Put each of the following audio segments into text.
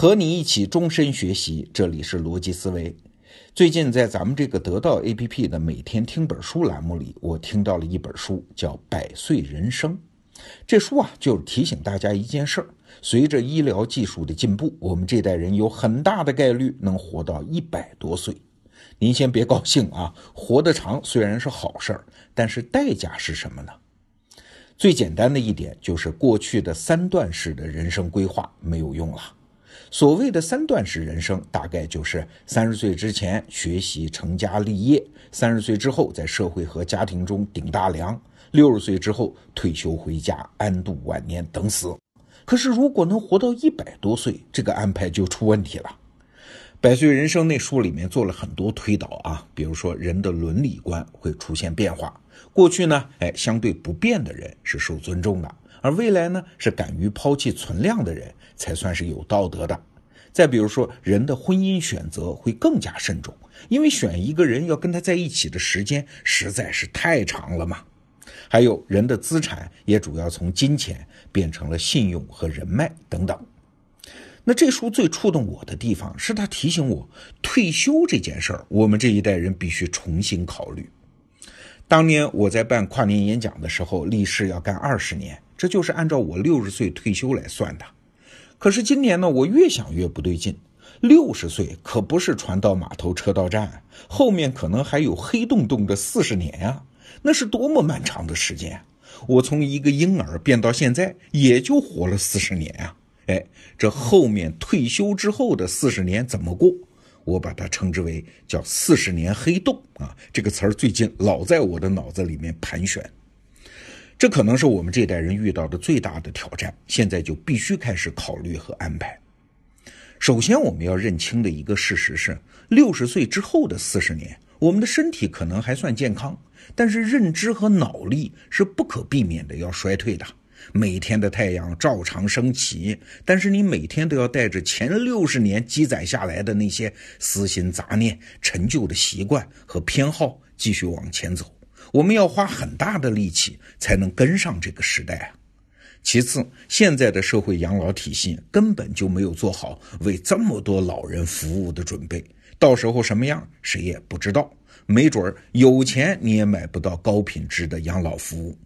和你一起终身学习，这里是逻辑思维。最近在咱们这个得到 APP 的每天听本书栏目里，我听到了一本书，叫《百岁人生》。这书啊，就是提醒大家一件事儿：随着医疗技术的进步，我们这代人有很大的概率能活到一百多岁。您先别高兴啊，活得长虽然是好事儿，但是代价是什么呢？最简单的一点就是，过去的三段式的人生规划没有用了。所谓的三段式人生，大概就是三十岁之前学习成家立业，三十岁之后在社会和家庭中顶大梁，六十岁之后退休回家安度晚年等死。可是如果能活到一百多岁，这个安排就出问题了。《百岁人生》那书里面做了很多推导啊，比如说人的伦理观会出现变化，过去呢，哎，相对不变的人是受尊重的，而未来呢，是敢于抛弃存量的人才算是有道德的。再比如说，人的婚姻选择会更加慎重，因为选一个人要跟他在一起的时间实在是太长了嘛。还有人的资产也主要从金钱变成了信用和人脉等等。那这书最触动我的地方是他提醒我，退休这件事儿，我们这一代人必须重新考虑。当年我在办跨年演讲的时候，立誓要干二十年，这就是按照我六十岁退休来算的。可是今年呢，我越想越不对劲，六十岁可不是船到码头车到站，后面可能还有黑洞洞的四十年呀，那是多么漫长的时间！我从一个婴儿变到现在，也就活了四十年啊。哎，这后面退休之后的四十年怎么过？我把它称之为叫“四十年黑洞”啊，这个词儿最近老在我的脑子里面盘旋。这可能是我们这代人遇到的最大的挑战，现在就必须开始考虑和安排。首先，我们要认清的一个事实是，六十岁之后的四十年，我们的身体可能还算健康，但是认知和脑力是不可避免的要衰退的。每天的太阳照常升起，但是你每天都要带着前六十年积攒下来的那些私心杂念、陈旧的习惯和偏好继续往前走。我们要花很大的力气才能跟上这个时代啊。其次，现在的社会养老体系根本就没有做好为这么多老人服务的准备，到时候什么样谁也不知道。没准儿有钱你也买不到高品质的养老服务。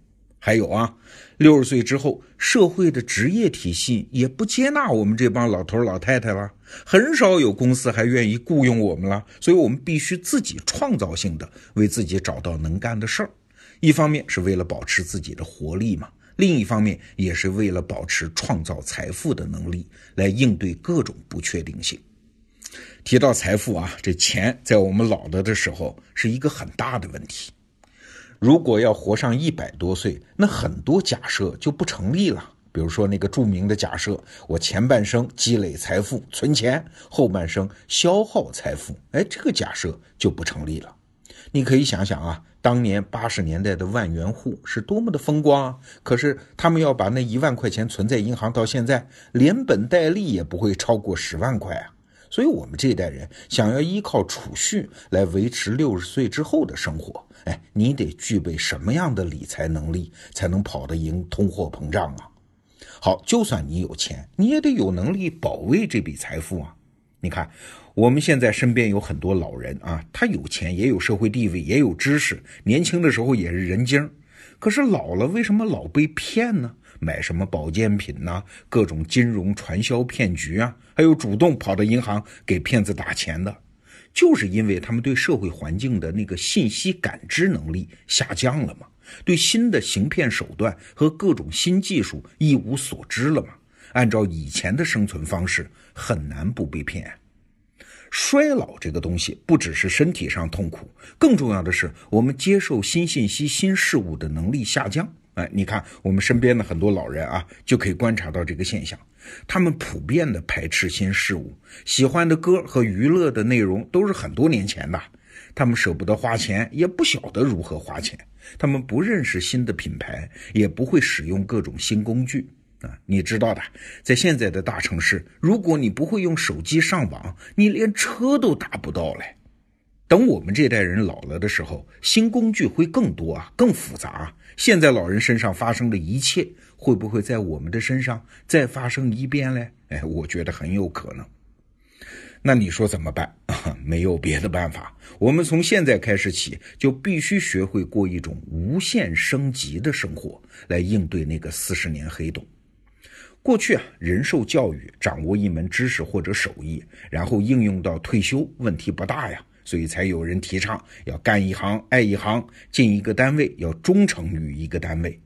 还有啊，六十岁之后，社会的职业体系也不接纳我们这帮老头老太太了，很少有公司还愿意雇佣我们了。所以，我们必须自己创造性的为自己找到能干的事儿。一方面是为了保持自己的活力嘛，另一方面也是为了保持创造财富的能力，来应对各种不确定性。提到财富啊，这钱在我们老了的时候是一个很大的问题。如果要活上一百多岁，那很多假设就不成立了。比如说那个著名的假设：我前半生积累财富存钱，后半生消耗财富。哎，这个假设就不成立了。你可以想想啊，当年八十年代的万元户是多么的风光啊！可是他们要把那一万块钱存在银行，到现在连本带利也不会超过十万块啊。所以，我们这一代人想要依靠储蓄来维持六十岁之后的生活，哎，你得具备什么样的理财能力，才能跑得赢通货膨胀啊？好，就算你有钱，你也得有能力保卫这笔财富啊！你看，我们现在身边有很多老人啊，他有钱，也有社会地位，也有知识，年轻的时候也是人精，可是老了，为什么老被骗呢？买什么保健品呐？各种金融传销骗局啊，还有主动跑到银行给骗子打钱的，就是因为他们对社会环境的那个信息感知能力下降了嘛，对新的行骗手段和各种新技术一无所知了嘛。按照以前的生存方式，很难不被骗。衰老这个东西，不只是身体上痛苦，更重要的是我们接受新信息、新事物的能力下降。哎，你看我们身边的很多老人啊，就可以观察到这个现象。他们普遍的排斥新事物，喜欢的歌和娱乐的内容都是很多年前的。他们舍不得花钱，也不晓得如何花钱。他们不认识新的品牌，也不会使用各种新工具啊。你知道的，在现在的大城市，如果你不会用手机上网，你连车都打不到嘞。等我们这代人老了的时候，新工具会更多啊，更复杂。现在老人身上发生的一切，会不会在我们的身上再发生一遍嘞？哎，我觉得很有可能。那你说怎么办？没有别的办法，我们从现在开始起，就必须学会过一种无限升级的生活，来应对那个四十年黑洞。过去啊，人受教育，掌握一门知识或者手艺，然后应用到退休，问题不大呀。所以才有人提倡要干一行爱一行，进一个单位要忠诚于一个单位。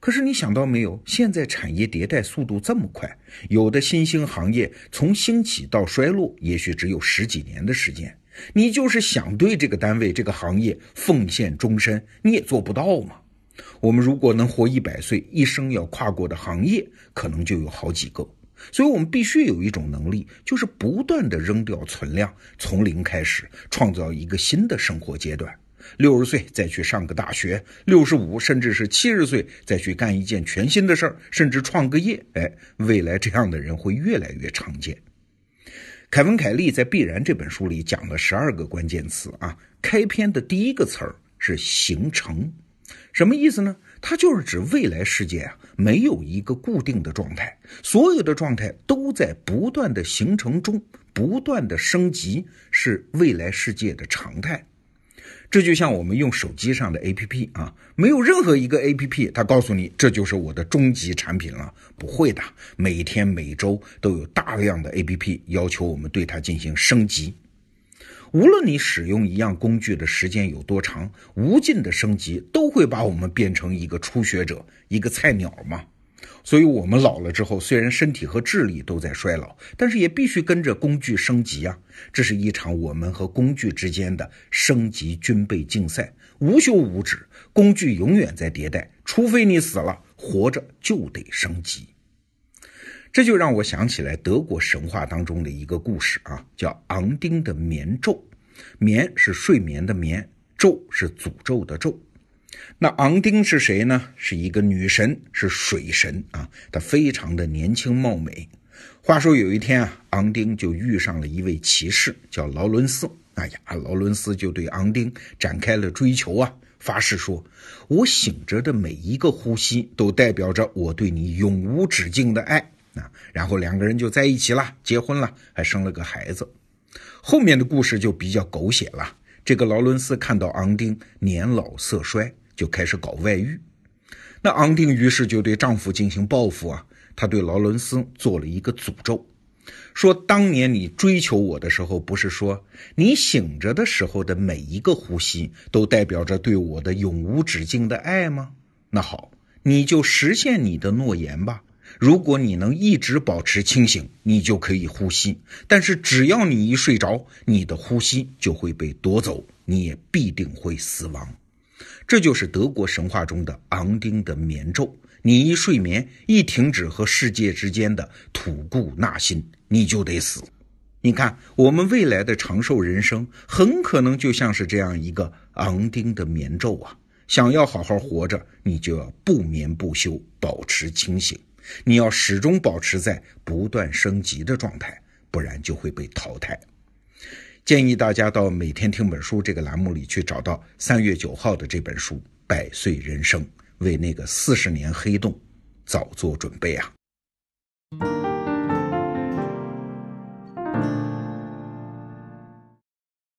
可是你想到没有？现在产业迭代速度这么快，有的新兴行业从兴起到衰落，也许只有十几年的时间。你就是想对这个单位、这个行业奉献终身，你也做不到嘛。我们如果能活一百岁，一生要跨过的行业可能就有好几个。所以，我们必须有一种能力，就是不断的扔掉存量，从零开始，创造一个新的生活阶段。六十岁再去上个大学，六十五甚至是七十岁再去干一件全新的事儿，甚至创个业。哎，未来这样的人会越来越常见。凯文·凯利在《必然》这本书里讲了十二个关键词啊，开篇的第一个词儿是“形成”，什么意思呢？它就是指未来世界啊，没有一个固定的状态，所有的状态都在不断的形成中，不断的升级，是未来世界的常态。这就像我们用手机上的 APP 啊，没有任何一个 APP 它告诉你这就是我的终极产品了，不会的，每天每周都有大量的 APP 要求我们对它进行升级。无论你使用一样工具的时间有多长，无尽的升级都会把我们变成一个初学者，一个菜鸟嘛。所以，我们老了之后，虽然身体和智力都在衰老，但是也必须跟着工具升级啊。这是一场我们和工具之间的升级军备竞赛，无休无止。工具永远在迭代，除非你死了，活着就得升级。这就让我想起来德国神话当中的一个故事啊，叫昂丁的眠咒。眠是睡眠的眠，咒是诅咒的咒。那昂丁是谁呢？是一个女神，是水神啊。她非常的年轻貌美。话说有一天啊，昂丁就遇上了一位骑士，叫劳伦斯。哎呀，劳伦斯就对昂丁展开了追求啊，发誓说：“我醒着的每一个呼吸，都代表着我对你永无止境的爱。”啊，然后两个人就在一起了，结婚了，还生了个孩子。后面的故事就比较狗血了。这个劳伦斯看到昂丁年老色衰，就开始搞外遇。那昂丁于是就对丈夫进行报复啊，他对劳伦斯做了一个诅咒，说：当年你追求我的时候，不是说你醒着的时候的每一个呼吸都代表着对我的永无止境的爱吗？那好，你就实现你的诺言吧。如果你能一直保持清醒，你就可以呼吸；但是只要你一睡着，你的呼吸就会被夺走，你也必定会死亡。这就是德国神话中的昂丁的眠咒。你一睡眠，一停止和世界之间的吐故纳新，你就得死。你看，我们未来的长寿人生，很可能就像是这样一个昂丁的眠咒啊！想要好好活着，你就要不眠不休，保持清醒。你要始终保持在不断升级的状态，不然就会被淘汰。建议大家到每天听本书这个栏目里去找到三月九号的这本书《百岁人生》，为那个四十年黑洞早做准备啊！